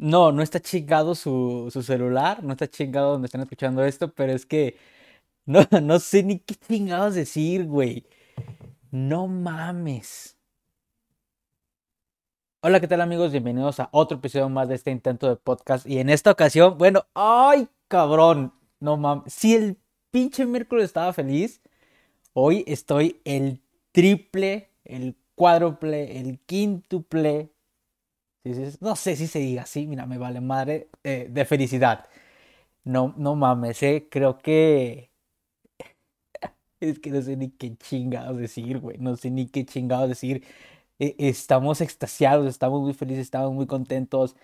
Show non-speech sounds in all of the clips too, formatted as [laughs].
No, no está chingado su, su celular, no está chingado donde están escuchando esto, pero es que no, [laughs] no sé ni qué chingados decir, güey. No mames. Hola, ¿qué tal amigos? Bienvenidos a otro episodio más de este intento de podcast. Y en esta ocasión, bueno, ay, cabrón, no mames. Si el pinche miércoles estaba feliz, hoy estoy el triple, el cuádruple, el quíntuple. No sé si se diga así, mira, me vale madre eh, de felicidad. No, no mames, eh, creo que [laughs] es que no sé ni qué chingados decir, güey. No sé ni qué chingados decir. E, estamos extasiados, estamos muy felices, estamos muy contentos.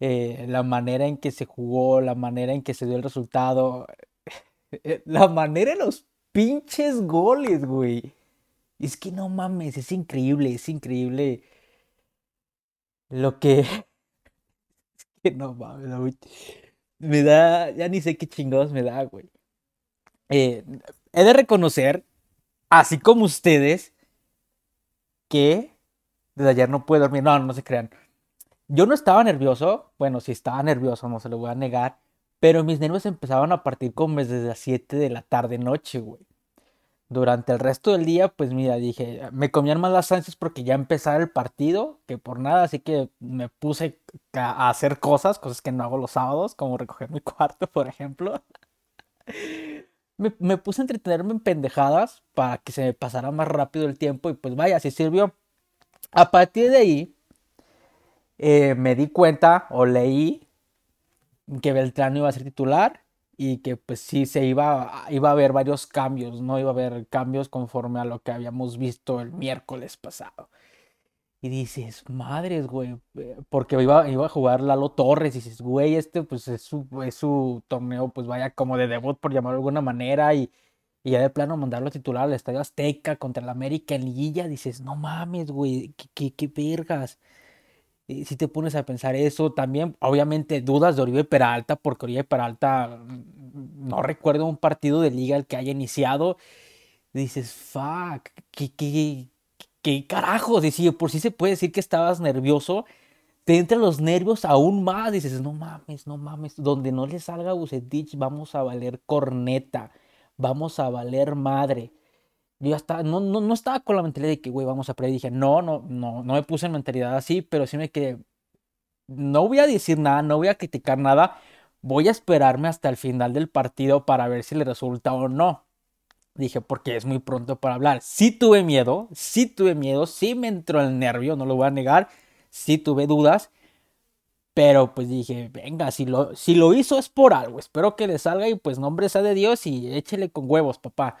Eh, la manera en que se jugó, la manera en que se dio el resultado, [laughs] eh, la manera de los pinches goles, güey. Es que no mames, es increíble, es increíble lo que... [laughs] Es que no mames. Me da, ya ni sé qué chingados me da, güey. Eh, he de reconocer, así como ustedes, que desde ayer no puedo dormir. No, no se crean. Yo no estaba nervioso. Bueno, sí estaba nervioso, no se lo voy a negar. Pero mis nervios empezaban a partir como desde las 7 de la tarde, noche, güey. Durante el resto del día, pues mira, dije, me comían más las ansias porque ya empezaba el partido, que por nada, así que me puse a hacer cosas, cosas que no hago los sábados, como recoger mi [laughs] cuarto, por ejemplo me, puse a entretenerme en pendejadas para que se me pasara más rápido el tiempo y pues vaya, así sirvió. A partir de ahí, eh, me di cuenta o leí que Beltrán iba a ser titular y que pues sí se iba, iba a haber varios cambios, no iba a haber cambios conforme a lo que habíamos visto el miércoles pasado. Y dices, madres, güey, eh, porque iba, iba a jugar Lalo Torres. Y dices, güey, este pues es su, es su torneo, pues vaya como de debut, por llamarlo de alguna manera. Y, y ya de plano mandarlo a titular al Estadio Azteca contra el América en Liguilla. Dices, no mames, güey, qué, qué, qué vergas. Si te pones a pensar eso, también, obviamente, dudas de Oribe Peralta, porque Oribe Peralta mm, no recuerdo un partido de liga el que haya iniciado. Dices, fuck, qué, qué, ¿qué carajos? Y si por sí se puede decir que estabas nervioso, te entran los nervios aún más. Dices, no mames, no mames. Donde no le salga Bucetich, vamos a valer corneta. Vamos a valer madre. Yo hasta no, no, no estaba con la mentalidad de que, güey, vamos a perder. Dije, no, no, no, no me puse en mentalidad así, pero sí me quedé. No voy a decir nada, no voy a criticar nada. Voy a esperarme hasta el final del partido para ver si le resulta o no. Dije, porque es muy pronto para hablar. Sí tuve miedo, sí tuve miedo, sí me entró el nervio, no lo voy a negar. Sí tuve dudas. Pero pues dije, venga, si lo, si lo hizo es por algo. Espero que le salga y pues nombre sea de Dios y échele con huevos, papá.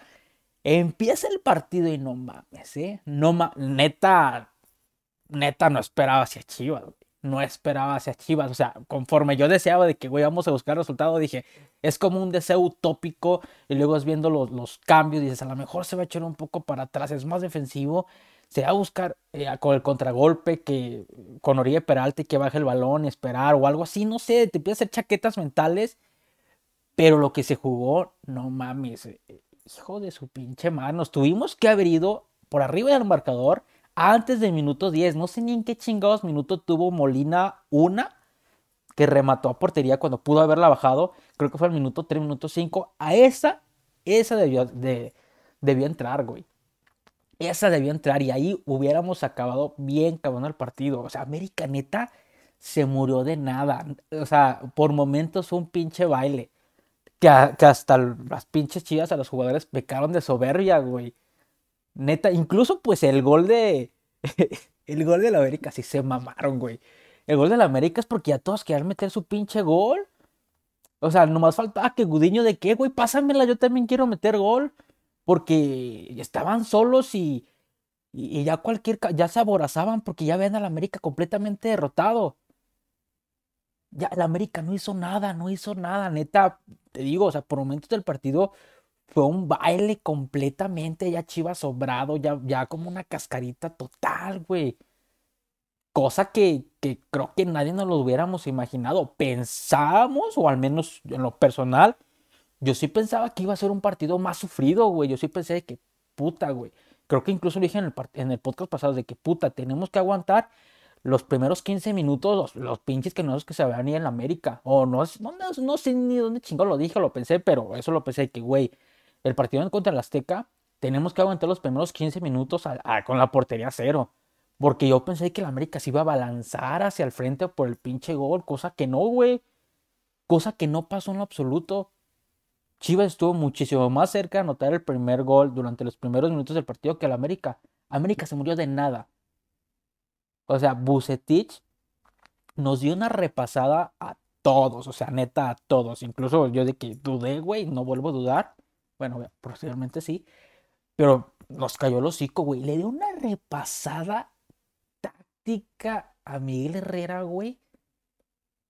Empieza el partido y no mames, ¿eh? No mames, neta, neta no esperaba hacia Chivas no esperaba hacia Chivas. O sea, conforme yo deseaba de que, güey, vamos a buscar resultado, dije, es como un deseo utópico. Y luego es viendo los, los cambios, dices, a lo mejor se va a echar un poco para atrás, es más defensivo. Se va a buscar eh, con el contragolpe que con Oribe Peralta que baje el balón y esperar o algo así, no sé, te empieza a hacer chaquetas mentales. Pero lo que se jugó, no mames, eh, hijo de su pinche manos. Tuvimos que haber ido por arriba del marcador antes del minuto 10. No sé ni en qué chingados minuto tuvo Molina una que remató a portería cuando pudo haberla bajado. Creo que fue el minuto 3, minuto 5. A esa, esa debió, de, debió entrar, güey. Esa debió entrar y ahí hubiéramos acabado bien cabrón el partido. O sea, América neta se murió de nada. O sea, por momentos fue un pinche baile. Que, hasta las pinches chivas a los jugadores pecaron de soberbia, güey. Neta, incluso pues el gol de. [laughs] el gol de la América sí se mamaron, güey. El gol de la América es porque ya todos querían meter su pinche gol. O sea, nomás faltaba que Gudiño de qué, güey, pásamela, yo también quiero meter gol. Porque estaban solos y, y, ya cualquier, ya se aborazaban porque ya ven al América completamente derrotado. Ya el América no hizo nada, no hizo nada, neta, te digo, o sea, por momentos del partido fue un baile completamente, ya Chivas sobrado, ya, ya como una cascarita total, güey. Cosa que, que creo que nadie nos lo hubiéramos imaginado. Pensábamos, o al menos en lo personal, yo sí pensaba que iba a ser un partido más sufrido, güey. Yo sí pensé de que puta, güey. Creo que incluso lo dije en el, en el podcast pasado de que puta, tenemos que aguantar los primeros 15 minutos, los, pinches que no es que se vean ni en la América. O no, no, no, sé ni dónde chingón lo dije, lo pensé, pero eso lo pensé que, güey, el partido en contra el Azteca, tenemos que aguantar los primeros 15 minutos con la portería cero. Porque yo pensé que el América se iba a balanzar hacia el frente por el pinche gol, cosa que no, güey. Cosa que no pasó en lo absoluto. Chivas estuvo muchísimo más cerca de anotar el primer gol durante los primeros minutos del partido que el América. América se murió de nada. O sea, Bucetich nos dio una repasada a todos, o sea, neta a todos. Incluso yo de que dudé, güey, no vuelvo a dudar. Bueno, posiblemente sí. Pero nos cayó el hocico, güey. Le dio una repasada táctica a Miguel Herrera, güey.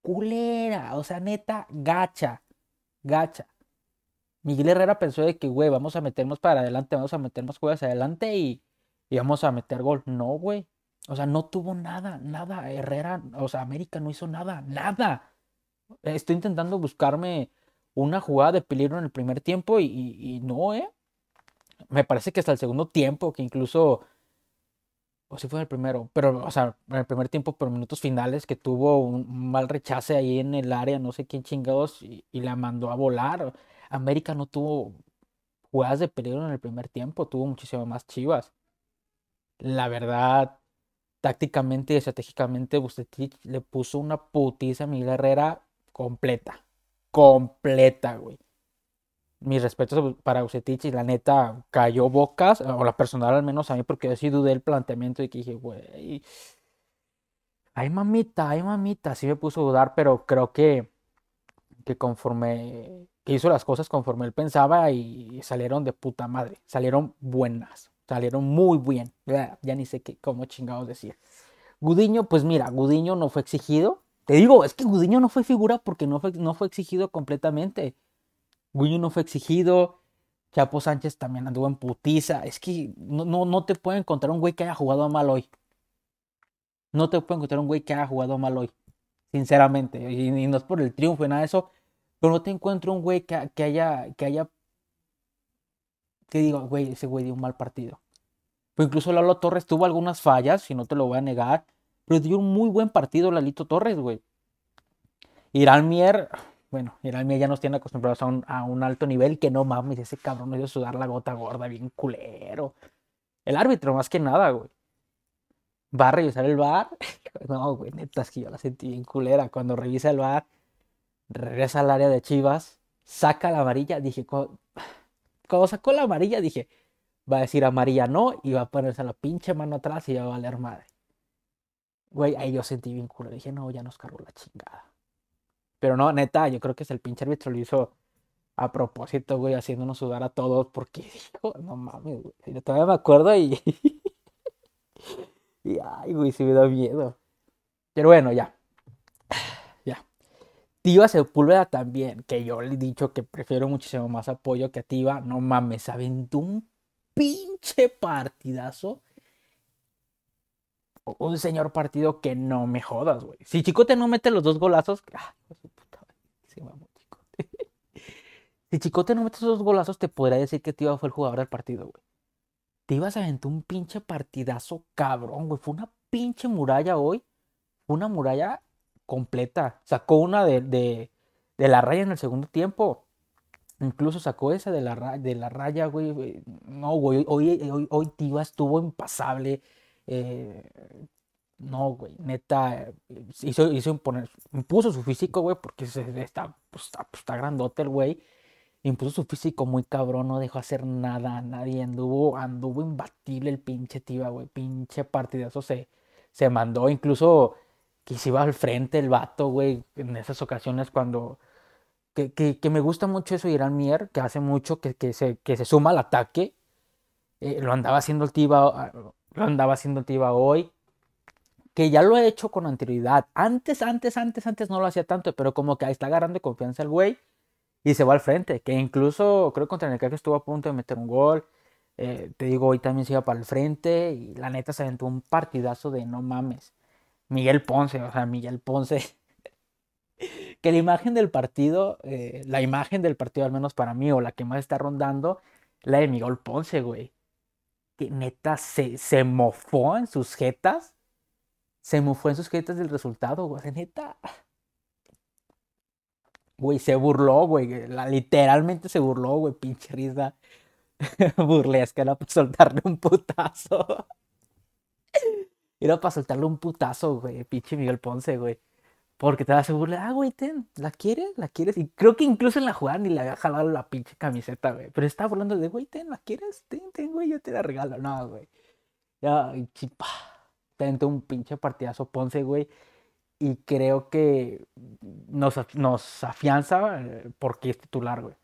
Culera, o sea, neta, gacha, gacha. Miguel Herrera pensó de que, güey, vamos a meternos para adelante, vamos a meter más juegos adelante y, y vamos a meter gol. No, güey. O sea, no tuvo nada, nada. Herrera, o sea, América no hizo nada, nada. Estoy intentando buscarme una jugada de peligro en el primer tiempo y, no, ¿eh? Me parece que hasta el segundo tiempo, que incluso, o si fue en el primero, pero, o sea, en el primer tiempo, por minutos finales, que tuvo un mal rechace ahí en el área, no sé quién chingados, y, y la mandó a volar. América no tuvo jugadas de peligro en el primer tiempo, tuvo muchísimo más chivas. La verdad, tácticamente y estratégicamente, Bucetich le puso una putiza a Miguel Herrera completa. Completa, güey. Mis respetos para Bucetich y la neta cayó bocas, o la personal al menos a mí, porque yo sí dudé el planteamiento y que dije, güey. Ay, mamita, ay, mamita. Sí me puso a dudar, pero creo que, que conforme que hizo las cosas conforme él pensaba y salieron de puta madre. Salieron buenas. Salieron muy bien. Ya, ni sé qué, cómo chingados decir. Gudiño, pues mira, Gudiño no fue exigido. Te digo, es que Gudiño no fue figura porque no fue, no fue exigido completamente. Gudiño no fue exigido. Chapo Sánchez también anduvo en putiza. Es que no, no, no te puede encontrar un güey que haya jugado mal hoy. No te puede encontrar un güey que haya jugado mal hoy. Sinceramente. Y, no es por el triunfo y nada de eso. Pero no te encuentro un güey que haya, que haya que digo, güey, ese güey dio un mal partido. Pero incluso Lalo Torres tuvo algunas fallas, si no te lo voy a negar, pero dio un muy buen partido Lalito Torres, güey. Irán Mier, bueno, Irán Mier ya nos tiene acostumbrados a un, a un alto nivel, que no mames, ese cabrón me dio sudar la gota gorda, bien culero. El árbitro, más que nada, güey. Va a revisar el bar. [laughs] No, güey, neta, es que yo la sentí bien culera. Cuando revisa el bar, regresa al área de Chivas, saca la amarilla, dije, cuando sacó la amarilla dije, va a decir amarilla no y va a ponerse la pinche mano atrás y va a valer madre. Güey, ahí yo sentí bien culo. Dije, no, ya nos cargó la chingada. Pero no, neta, yo creo que es el pinche árbitro lo hizo a propósito, güey, haciéndonos sudar a todos porque [laughs] dijo, no mames, güey. Yo todavía me acuerdo y. [laughs] y ay, güey, se me da miedo. Pero bueno, ya. Tiva Sepúlveda también, que yo le he dicho que prefiero muchísimo más apoyo que a Tiva. No mames, aventó un pinche partidazo. Un señor partido que no me jodas, güey. Si Chicote no mete los dos golazos. Ah, puta, se Chicote. [laughs] si Chicote no mete esos dos golazos, te podría decir que Tiva fue el jugador del partido, güey. Tiva se aventó un pinche partidazo cabrón, güey. Fue una pinche muralla hoy. Una muralla completa. Sacó una de, de, la raya en el segundo tiempo. Incluso sacó esa de la, de la raya, güey. No, güey. Hoy, hoy, hoy Tiva estuvo impasable. Eh, no, güey. Neta. Hizo, hizo imponer, impuso su físico, güey, porque está, pues, está, pues, está grandote el güey. Impuso su físico muy cabrón, no dejó hacer nada a nadie. Anduvo, anduvo imbatible el pinche Tiva, güey. Pinche partidazo se, se mandó. Incluso que se iba al frente el vato, güey, en esas ocasiones cuando... Que, que, me gusta mucho eso Irán Mier, que hace mucho que, que, se, que se suma al ataque. Eh, lo andaba haciendo el Tiva, ah, lo andaba haciendo el hoy. Que ya lo he hecho con anterioridad. Antes, antes, antes, antes no lo hacía tanto, pero como que ahí está agarrando confianza el güey y se va al frente. Que incluso creo que contra el estuvo a punto de meter un gol. Eh, te digo, hoy también se iba para el frente y la neta se aventó un partidazo de no mames. Miguel Ponce, o sea, Miguel Ponce. [laughs] que la imagen del partido, eh, la imagen del partido, al menos para mí, o la que más está rondando, la de Miguel Ponce, güey. Que neta se, se mofó en sus jetas. se fue en sus créditos del resultado, güey. Neta. Güey, se burló, güey. literalmente se burló, güey. Pinche risa [laughs] burlesca. Era para soltarle un putazo. [laughs] Era para soltarle un putazo, güey. Pinche Miguel Ponce, güey. Porque te hace burla. Ah, güey, ten, ¿la quieres? ¿La quieres? Y creo que incluso en la jugada ni le había jalado la pinche camiseta, güey. Pero estaba hablando de, güey, ten, ¿la quieres? Ten, ten, güey, yo te la regalo. No, güey. Ya, y chipa. Tente un pinche partidazo Ponce, güey y creo que nos, nos afianza eh, porque es titular, güey.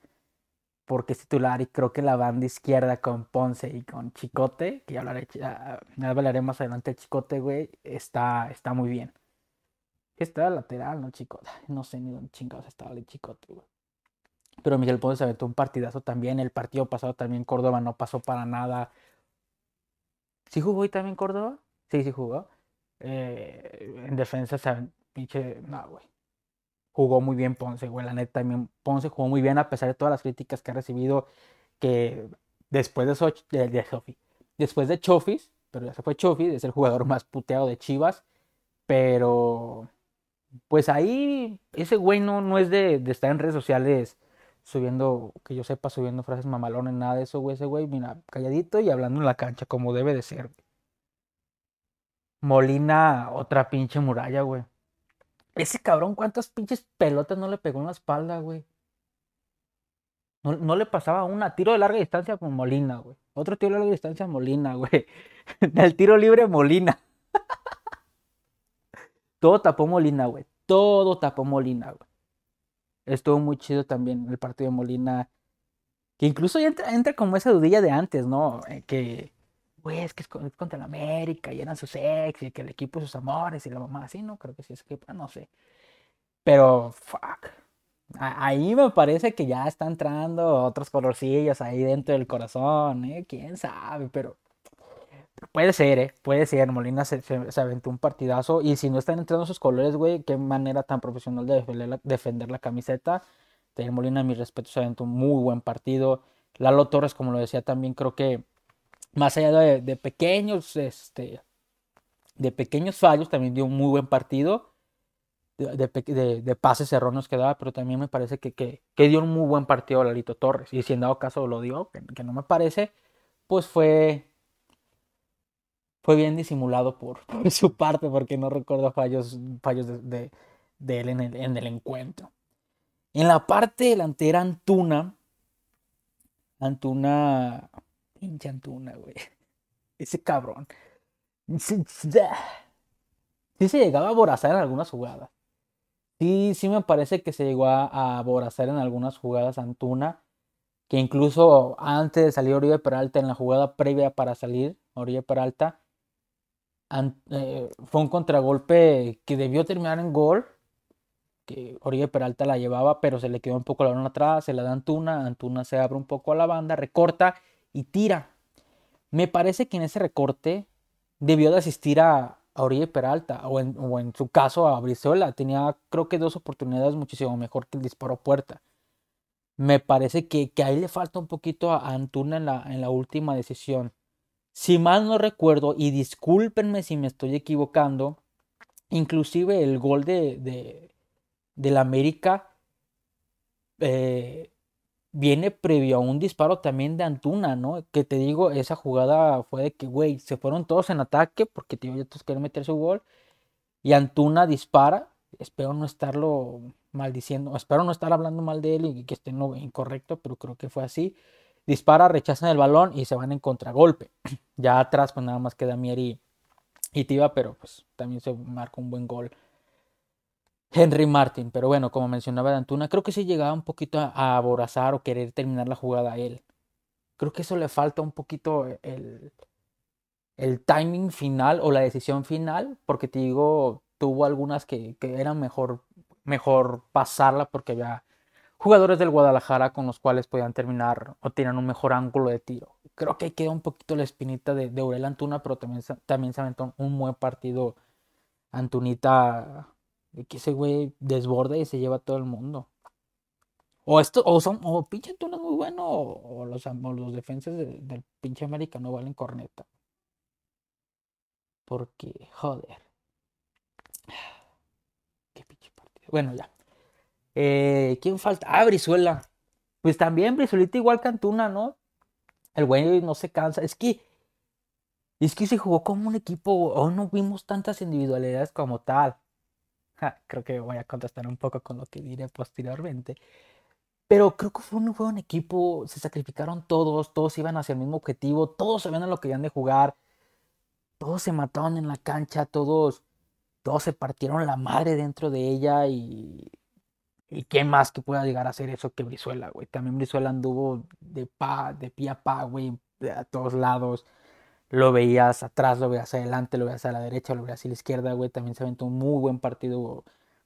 Porque es titular y creo que la banda izquierda con Ponce y con Chicote, que ya hablaré, ya, más adelante de Chicote, güey, está, está muy bien. Está lateral, ¿no, Chicote? No sé ni dónde chingados estaba el Chicote, güey. Pero Miguel Ponce se aventó un partidazo también. El partido pasado también Córdoba no pasó para nada. ¿Sí jugó hoy también Córdoba? Sí, sí jugó. Eh, en defensa, se, pinche, no, güey. Jugó muy bien Ponce, güey. La neta, también Ponce jugó muy bien a pesar de todas las críticas que ha recibido. Que después de, Soch, de, de después de Chofis, pero ya se fue Chofis, es el jugador más puteado de Chivas. Pero, pues ahí, ese güey no, no es de estar en redes sociales subiendo, que yo sepa, subiendo frases mamalones, nada de eso, güey. Ese güey, mira, calladito y hablando en la cancha como debe de ser, Molina, otra pinche muralla, güey. Ese cabrón, ¿cuántas pinches pelotas no le pegó en la espalda, güey? No, le pasaba una. Tiro de larga distancia con Molina, güey. Otro tiro de larga distancia Molina, [laughs] güey. Del tiro libre Molina. Todo tapó Molina, güey. Todo tapó Molina, güey. Estuvo muy chido también el partido de Molina. Que incluso entra, entra como esa dudilla de antes, ¿no? Eh, que güey, es que es contra el América y eran sus ex y que el equipo sus amores y la mamá así, no creo que sí es que, no sé. Pero, fuck. Ahí me parece que ya está entrando otros colorcillos ahí dentro del corazón, ¿eh? Quién sabe, pero, puede ser, ¿eh? Puede ser. Molina se, se, aventó un partidazo y si no están entrando esos colores, güey, qué manera tan profesional de defender la, defender la camiseta. Tener Molina, mi respeto, se aventó un muy buen partido. Lalo Torres, como lo decía también, creo que más allá de, pequeños, este, de pequeños fallos, también dio un muy buen partido. De, pases erróneos que daba, pero también me parece que, que, dio un muy buen partido a Lalito Torres. Y si en dado caso lo dio, que, no me parece, pues fue, fue bien disimulado por, [laughs] su parte, porque no recuerdo fallos, fallos de, él en el, en el encuentro. En la parte delantera, Antuna, Antuna Pinche Antuna, güey. [laughs] Ese cabrón. Sí, se llegaba a aborazar en algunas jugadas. Sí, sí me parece que se llegó a, aborazar en algunas jugadas Antuna. Que incluso antes de salir Oribe Peralta, en la jugada previa para salir Oribe Peralta, eh, fue un contragolpe que debió terminar en gol. Que Oribe Peralta la llevaba, pero se le quedó un poco la mano atrás, se la da Antuna. Antuna se abre un poco a la banda, recorta y tira. Me parece que en ese recorte debió de asistir a, a Oribe Peralta o en, su caso a Brizuela. Tenía creo que dos oportunidades muchísimo mejor que el disparo puerta. Me parece que, que ahí le falta un poquito a Antuna en la, en la última decisión. Si mal no recuerdo, y discúlpenme si me estoy equivocando, inclusive el gol de, de, de la América eh, viene previo a un disparo también de Antuna, ¿no? Que te digo, esa jugada fue de que, güey, se fueron todos en ataque porque tío, todos quieren meter su gol. Y Antuna dispara. Espero no estarlo maldiciendo, espero no estar hablando mal de él y que esté no, incorrecto, pero creo que fue así. Dispara, rechazan el balón y se van en contragolpe. [clears throat] ya atrás, pues nada más queda Mier y, y Tiva, pero pues también se marca un buen gol Henry Martin. Pero bueno, como mencionaba Antuna, creo que sí llegaba un poquito a, aborazar o querer terminar la jugada a él. Creo que eso le falta un poquito el, el timing final o la decisión final, porque te digo, tuvo algunas que, que eran mejor, mejor pasarla porque había jugadores del Guadalajara con los cuales podían terminar o tenían un mejor ángulo de tiro. Creo que queda un poquito la espinita de, de Aurel Antuna, pero también, también se aventó un buen partido Antunita de que ese güey desborda y se lleva a todo el mundo. O esto, o son, o pinche Antuna es muy bueno, o, los, los defensas del pinche América no valen corneta. Porque, joder. bueno, ya. Eh, ¿Quién falta? Ah, Brizuela. Pues también Brizuelita igual que Antuna, ¿no? El güey no se cansa. Es que. Es que se jugó como un equipo. O no vimos tantas individualidades como tal. [laughs] creo que voy a contestar un poco con lo que diré posteriormente. Pero creo que fue un, fue un equipo. Se sacrificaron todos. Todos iban hacia el mismo objetivo. Todos sabían a lo que iban de jugar. Todos se mataron en la cancha. Todos. Todos se partieron la madre dentro de ella. Y ¿Y qué más que pueda llegar a hacer eso que Brizuela, güey? También Brizuela anduvo de pa, de pie a pa, güey, a todos lados. Lo veías atrás, lo veías adelante, lo veías a la derecha, lo veías a la izquierda, güey. También se aventó un muy buen partido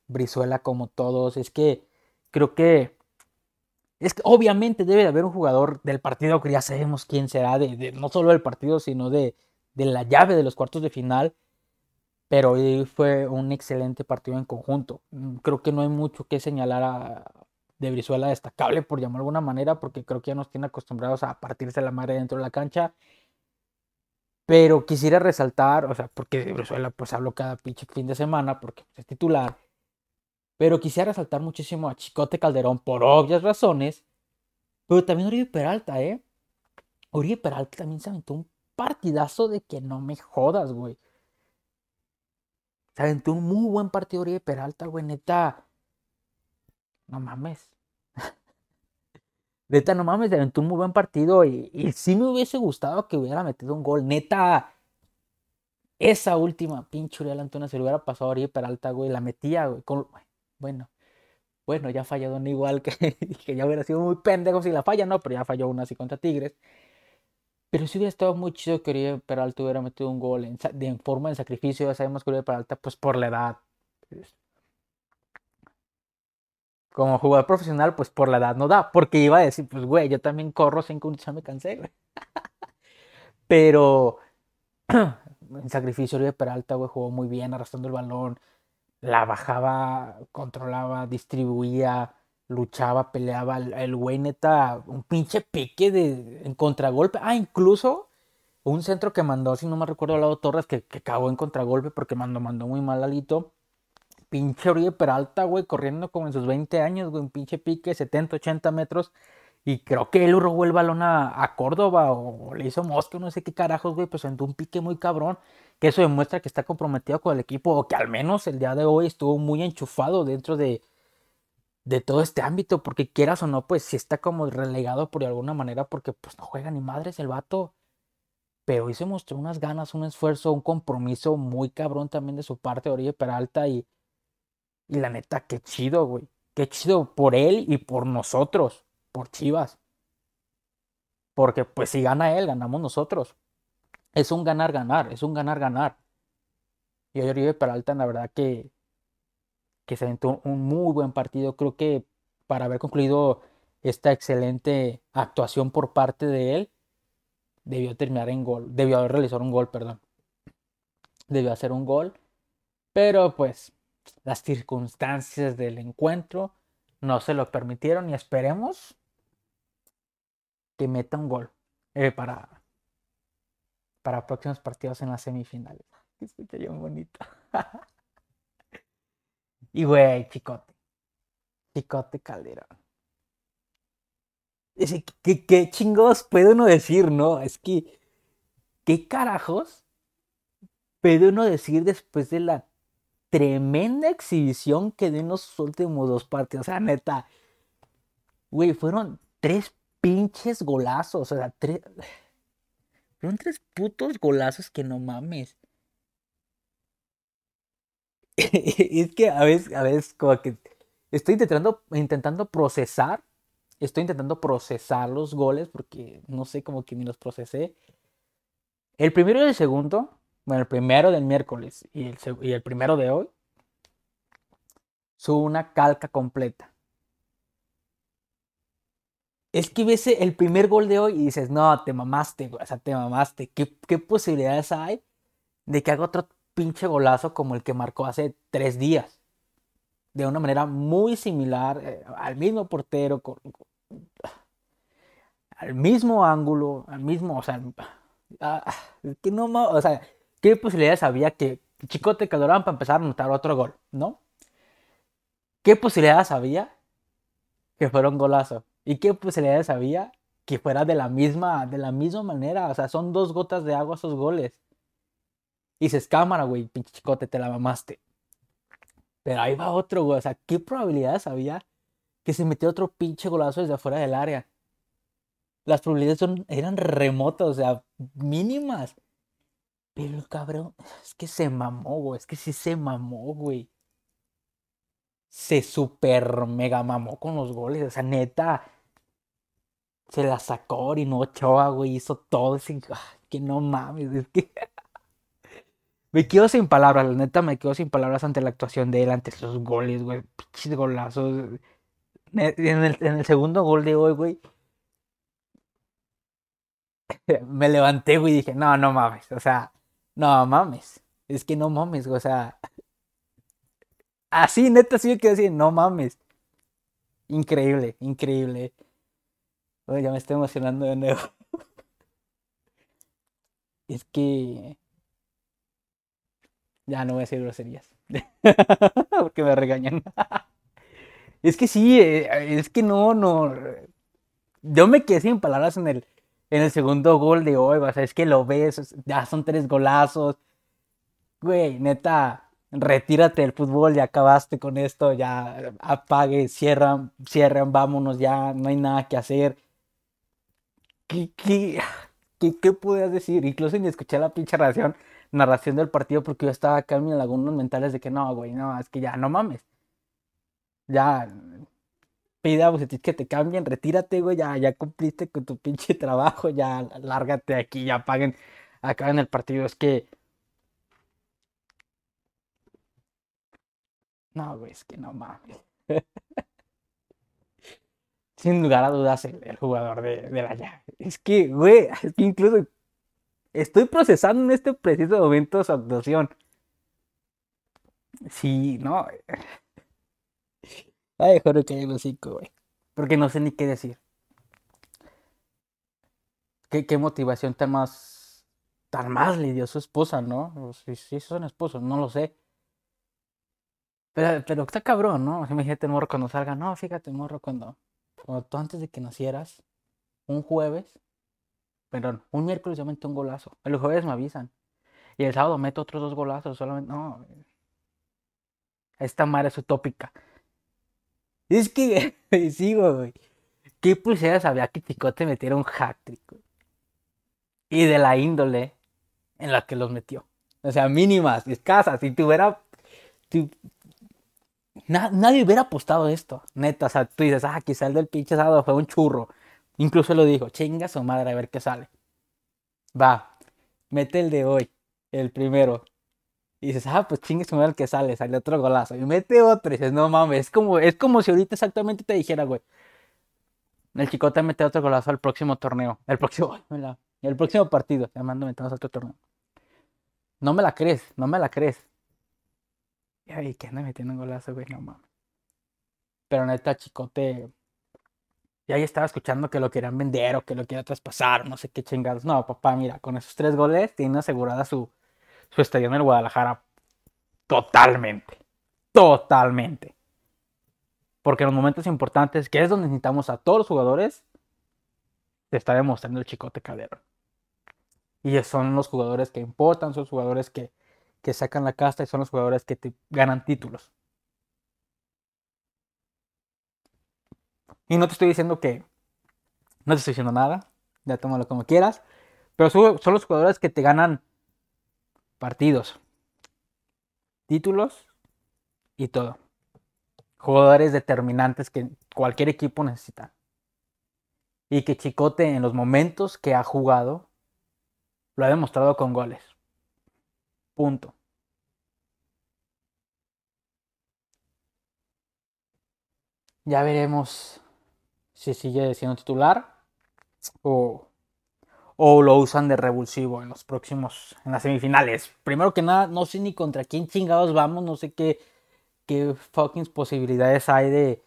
Brizuela como todos. Es que creo que es que obviamente debe de haber un jugador del partido que ya sabemos quién será, de, no solo del partido, sino de, de la llave de los cuartos de final pero hoy fue un excelente partido en conjunto. Creo que no hay mucho que señalar a, de Brizuela destacable, por llamar de alguna manera, porque creo que ya nos tiene acostumbrados a partirse la madre dentro de la cancha. Pero quisiera resaltar, o sea, porque de Brizuela pues hablo cada pinche fin de semana, porque es titular. Pero quisiera resaltar muchísimo a Chicote Calderón por obvias razones. Pero también Uribe Peralta, ¿eh? Uribe Peralta también se aventó un partidazo de que no me jodas, güey. Se aventó un muy buen partido de Peralta, güey, neta. No mames. Neta, no mames, aventó un muy buen partido y, y sí me hubiese gustado que hubiera metido un gol. Neta, esa última pinche Uriel Antuna se le hubiera pasado a Oribe Peralta, güey, la metía, güey. bueno, bueno, ya fallado un igual [laughs] que, ya hubiera sido muy pendejo si la falla, no, pero ya falló una así contra Tigres. Pero sí hubiera estado muy chido que Oribe Peralta hubiera metido un gol en, forma de sacrificio. Ya sabemos que Oribe Peralta, pues por la edad. Como jugador profesional, pues por la edad no da. Porque iba a decir, pues güey, yo también corro sin ya me cansé, güey. [laughs] Pero [clears throat] en sacrificio Oribe Peralta, güey, jugó muy bien, arrastrando el balón. La bajaba, controlaba, distribuía luchaba, peleaba, el, güey neta, un pinche pique de, en contragolpe. Ah, incluso un centro que mandó, si no me recuerdo, al lado Torres, que, que cagó en contragolpe porque mandó, mandó muy mal alito. Pinche Oribe Peralta, güey, corriendo como en sus 20 años, güey, un pinche pique, 70, 80 metros. Y creo que él robó el balón a, Córdoba o, le hizo mosca, no sé qué carajos, güey, pues sentó un pique muy cabrón. Que eso demuestra que está comprometido con el equipo o que al menos el día de hoy estuvo muy enchufado dentro de, de todo este ámbito, porque quieras o no, pues si está como relegado por alguna manera, porque pues no juega ni madres el vato. Pero hoy se mostró unas ganas, un esfuerzo, un compromiso muy cabrón también de su parte, Oribe Peralta, y, y la neta, qué chido, güey. Qué chido por él y por nosotros, por Chivas. Porque pues si gana él, ganamos nosotros. Es un ganar-ganar, es un ganar-ganar. Y Oribe Peralta, la verdad que que se aventó un muy buen partido. Creo que para haber concluido esta excelente actuación por parte de él, debió terminar en gol, debió haber realizado un gol, perdón. Debió hacer un gol, pero pues las circunstancias del encuentro no se lo permitieron y esperemos que meta un gol eh, para, para próximos partidos en las semifinales. [laughs] Escucha bien bonito. [laughs] Y güey, chicote. Chicote Calderón. ¿Qué, ¿Qué, chingos puede uno decir, no? Es que, ¿qué carajos puede uno decir después de la tremenda exhibición que dio en los últimos dos partidos? O sea, neta, güey, fueron tres pinches golazos, o sea, tres... Fueron tres putos golazos que no mames. [laughs] es que a veces, a veces como que estoy intentando, intentando procesar, estoy intentando procesar los goles porque no sé cómo que ni los procesé. El primero y el segundo, bueno, el primero del miércoles y el, y el primero de hoy, son una calca completa. Es que ves el primer gol de hoy y dices, no, te mamaste, o sea, te mamaste. ¿Qué, ¿Qué posibilidades hay de que haga otro pinche golazo como el que marcó hace tres días. De una manera muy similar, eh, al mismo portero, al mismo ángulo, al mismo, o sea, ah, que no, o sea, ¿qué posibilidades había que Chicote Calderón para empezar a anotar otro gol, no? ¿Qué posibilidades había que fuera un golazo? ¿Y qué posibilidades había que fuera de la misma, de la misma manera? O sea, son dos gotas de agua esos goles. Y dices, cámara, güey, pinche chicote, te la mamaste. Pero ahí va otro, güey. O sea, ¿qué probabilidades había que se metiera otro pinche golazo desde afuera del área? Las probabilidades eran remotas, o sea, mínimas. Pero el cabrón, es que se mamó, güey. Es que sí se mamó, güey. Se super mega mamó con los goles. O sea, neta. Se la sacó no Ochoa, güey. Hizo todo. Ese, que no mames. Es que. [laughs] Me quedo sin palabras, la neta me quedo sin palabras ante la actuación de él, ante esos goles, güey, pinches golazos. En el, en el segundo gol de hoy, güey, [laughs] me levanté, güey, y dije, no, no mames, o sea, no mames, es que no mames, o sea, así, neta, sí me quedé así, no mames. Increíble, increíble. Oye, ya me estoy emocionando de nuevo. [laughs] es que ya no voy a decir groserías. [laughs] Porque me regañan. [laughs] es que sí, eh, es que no, no. Yo me quedé sin palabras en el, en el segundo gol de hoy. O sea, es que lo ves, ya son tres golazos. Güey, neta, retírate del fútbol, ya acabaste con esto, ya apague, cierran, cierran, vámonos, ya no hay nada que hacer. ¿Qué, qué, qué, qué decir? Incluso ni escuché la pinche reacción narración del partido porque yo estaba acá en mis lagunas mentales de que no, güey, no, es que ya no mames. Ya pide a Bucetich que te cambien, retírate, güey, ya, ya cumpliste con tu pinche trabajo, ya lárgate aquí, ya paguen, acaben el partido. Es que. No, güey, es que no mames. [laughs] Sin lugar a dudas, el, jugador de, de la llave. Es que, güey, es que incluso Estoy procesando en este preciso momento su actuación. Sí, no. Ay, juro que los cinco, güey. Porque no sé ni qué decir. ¿Qué, qué motivación tan más. tan más le dio su esposa, ¿no? Si, si son esposos, no lo sé. Pero, pero está cabrón, ¿no? Imagínate el morro cuando salga. No, fíjate, morro, cuando, cuando tú antes de que nacieras, un jueves, perdón, un miércoles yo meto un golazo. El jueves me avisan. Y el sábado meto otros dos golazos. Solamente, no. Esta madre es utópica. Es que, [laughs] sigo, güey. ¿Qué pulseras había que Chicote metiera un hat trick, Y de la índole en la que los metió. O sea, mínimas, escasas. Si tuviera. nadie hubiera apostado esto, neta. O sea, tú dices, ah, quizá el del pinche sábado fue un churro. Incluso lo dijo, chinga su madre a ver qué sale. Va, mete el de hoy, el primero. Y dices, ah, pues chingue su madre el que sale, sale otro golazo. Y mete otro y dices, no mames, es como, es como si ahorita exactamente te dijera, güey. El chicote mete otro golazo al próximo torneo. El próximo, [laughs] el próximo partido. Te mando metemos otro torneo. No me la crees, no me la crees. Y ahí, que anda metiendo un golazo, güey, no mames. Pero neta, chicote y ahí estaba escuchando que lo querían vender o que lo querían traspasar, no sé qué chingados. No, papá, mira, con esos tres goles tiene asegurada su, su estadio en el Guadalajara totalmente. Totalmente. Porque en los momentos importantes, que es donde necesitamos a todos los jugadores, se está demostrando el chicote Calderón. Y son los jugadores que importan, son los jugadores que, que sacan la casta y son los jugadores que te ganan títulos. Y no te estoy diciendo que. No te estoy diciendo nada. Ya tómalo como quieras. Pero son, los jugadores que te ganan partidos, títulos y todo. Jugadores determinantes que cualquier equipo necesita. Y que Chicote en los momentos que ha jugado lo ha demostrado con goles. Punto. Ya veremos si sigue siendo titular o, o lo usan de revulsivo en los próximos, en las semifinales. Primero que nada, no sé ni contra quién chingados vamos, no sé qué, qué fucking posibilidades hay de,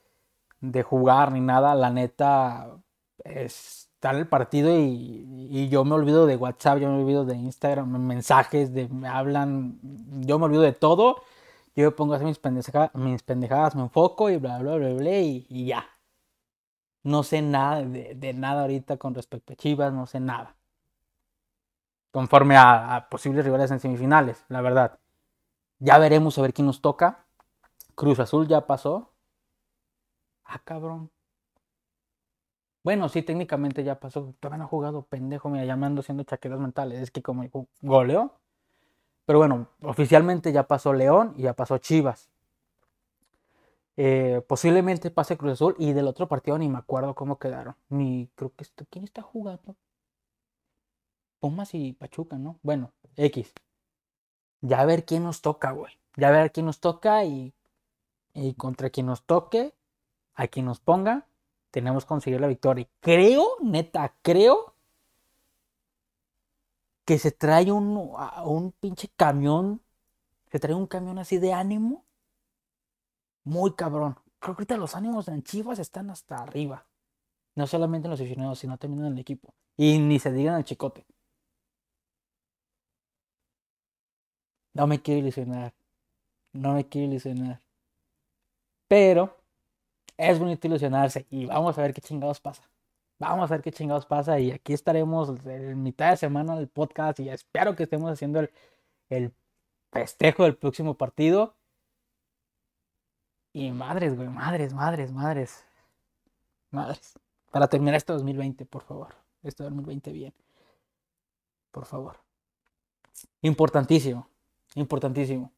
de jugar ni nada. La neta, está el partido y, y, yo me olvido de WhatsApp, yo me olvido de Instagram, mensajes, de me hablan, yo me olvido de todo Yo me pongo a hacer mis, mis pendejadas, me enfoco y bla, bla, bla, bla, y, ya. No sé nada de, nada ahorita con respecto a Chivas, no sé nada. Conforme a, posibles rivales en semifinales, la verdad. Ya veremos a ver quién nos toca. Cruz Azul ya pasó. Ah, cabrón. Bueno, sí, técnicamente ya pasó. Todavía no ha jugado pendejo, mira, llamando haciendo chaquetas mentales. Es que como goleó. Pero bueno, oficialmente ya pasó León y ya pasó Chivas. Eh, posiblemente pase Cruz Azul y del otro partido ni me acuerdo cómo quedaron. Ni creo que ¿quién está jugando? Pumas y Pachuca, ¿no? Bueno, X. Ya a ver quién nos toca, güey. Ya a ver quién nos toca y, contra quien nos toque, a quien nos ponga, tenemos que conseguir la victoria. Creo, neta, creo que se trae un, un pinche camión, se trae un camión así de ánimo, muy cabrón. Creo que ahorita los ánimos en Chivas están hasta arriba. No solamente en los aficionados, sino también en el equipo. Y ni se digan el chicote. No me quiero ilusionar. No me quiero ilusionar. Pero es bonito ilusionarse y vamos a ver qué chingados pasa. Vamos a ver qué chingados pasa y aquí estaremos en mitad de semana del podcast y espero que estemos haciendo el, el festejo del próximo partido. Y madres, güey, madres, madres, madres. Madres. Para terminar este 2020, por favor. Este 2020 bien. Por favor. Importantísimo. Importantísimo.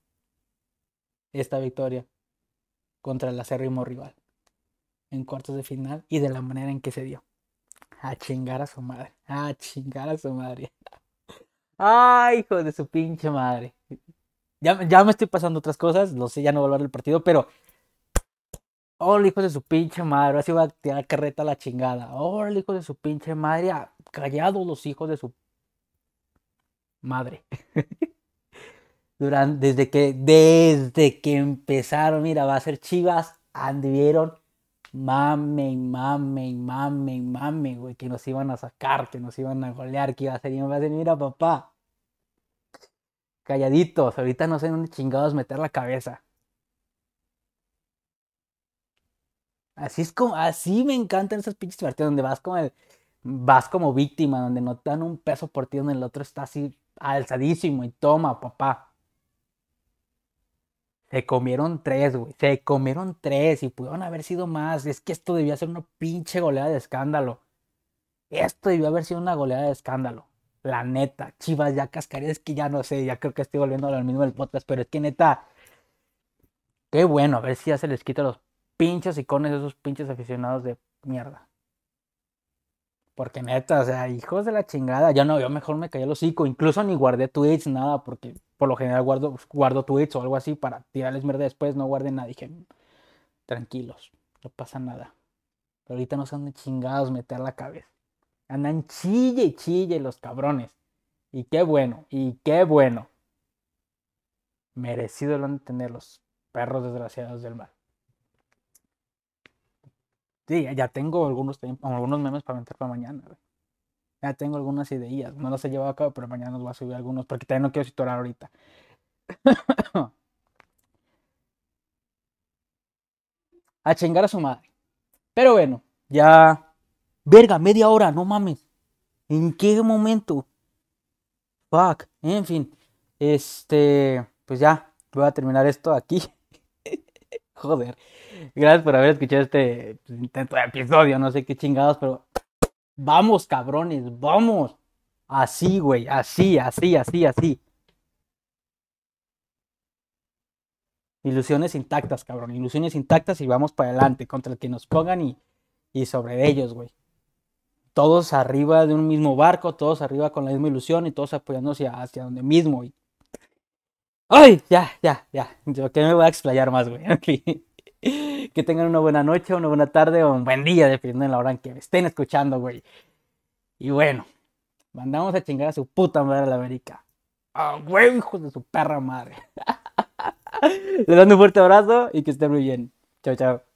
Esta victoria contra el acérrimo rival en cuartos de final y de la manera en que se dio. A chingar a su madre. A chingar a su madre. [laughs] Ay, hijo de su pinche madre. Ya, ya me estoy pasando otras cosas. Lo sé, ya no voy a hablar del partido, pero. Oh, hijo de su pinche madre. Así va a tirar carreta a la chingada. Oh, hijo de su pinche madre. Callados los hijos de su madre. [laughs] Durante, desde que, desde que empezaron, mira, va a ser Chivas, anduvieron mame, mame, mame, mame, güey, que nos iban a sacar, que nos iban a golear, que iba a ser, iba a ser, mira, papá. Calladitos, ahorita no sé dónde chingados meter la cabeza. Así es como, así me encantan esos pinches partidos donde vas como vas como víctima, donde no te dan un peso por ti, donde el otro está así alzadísimo y toma, papá. Se comieron tres, güey. Se comieron tres y pudieron haber sido más. Es que esto debía ser una pinche goleada de escándalo. Esto debió haber sido una goleada de escándalo. La neta, Chivas ya cascaría. Es que ya no sé, ya creo que estoy volviendo a lo mismo del podcast, pero es que neta. Qué bueno, a ver si ya se les quita los pinches icones de esos pinches aficionados de mierda. Porque neta, o sea, hijos de la chingada. Ya no, yo mejor me callé el hocico. Incluso ni guardé tweets, nada, porque por lo general guardo, guardo tweets o algo así para tirarles mierda después, no guarden nada. Dije, tranquilos, no pasa nada. Pero ahorita no son de chingados meter la cabeza. Andan chille y chille los cabrones. Y qué bueno, y qué bueno. Merecido lo han de tener los perros desgraciados del mar. Sí, ya tengo algunos, algunos memes para meter para mañana. Ya tengo algunas ideas. No los he llevado a cabo, pero mañana los voy a subir algunos porque también no quiero situar ahorita. [coughs] a chingar a su madre. Pero bueno, ya. Verga, media hora, no mames. ¿En qué momento? Fuck. En fin. Este. Pues ya. Voy a terminar esto aquí. [laughs] Joder. Gracias por haber escuchado este intento de episodio. No sé qué chingados, pero Vamos, cabrones, vamos. Así, güey, así, así, así, así. Ilusiones intactas, cabrón. Ilusiones intactas y vamos para adelante contra el que nos pongan y, y sobre ellos, güey. Todos arriba de un mismo barco, todos arriba con la misma ilusión y todos apoyándose hacia, donde mismo. ¡Ay! Ya, ya, ya. Yo que me voy a explayar más, güey. [laughs] que tengan una buena noche, una buena tarde o un buen día, dependiendo de la hora en que me estén escuchando, güey. Y bueno, mandamos a chingar a su puta madre a la América. ¡Ah, güey, hijos de su perra madre! [laughs] Les mando un fuerte abrazo y que estén muy bien. Chao, chao.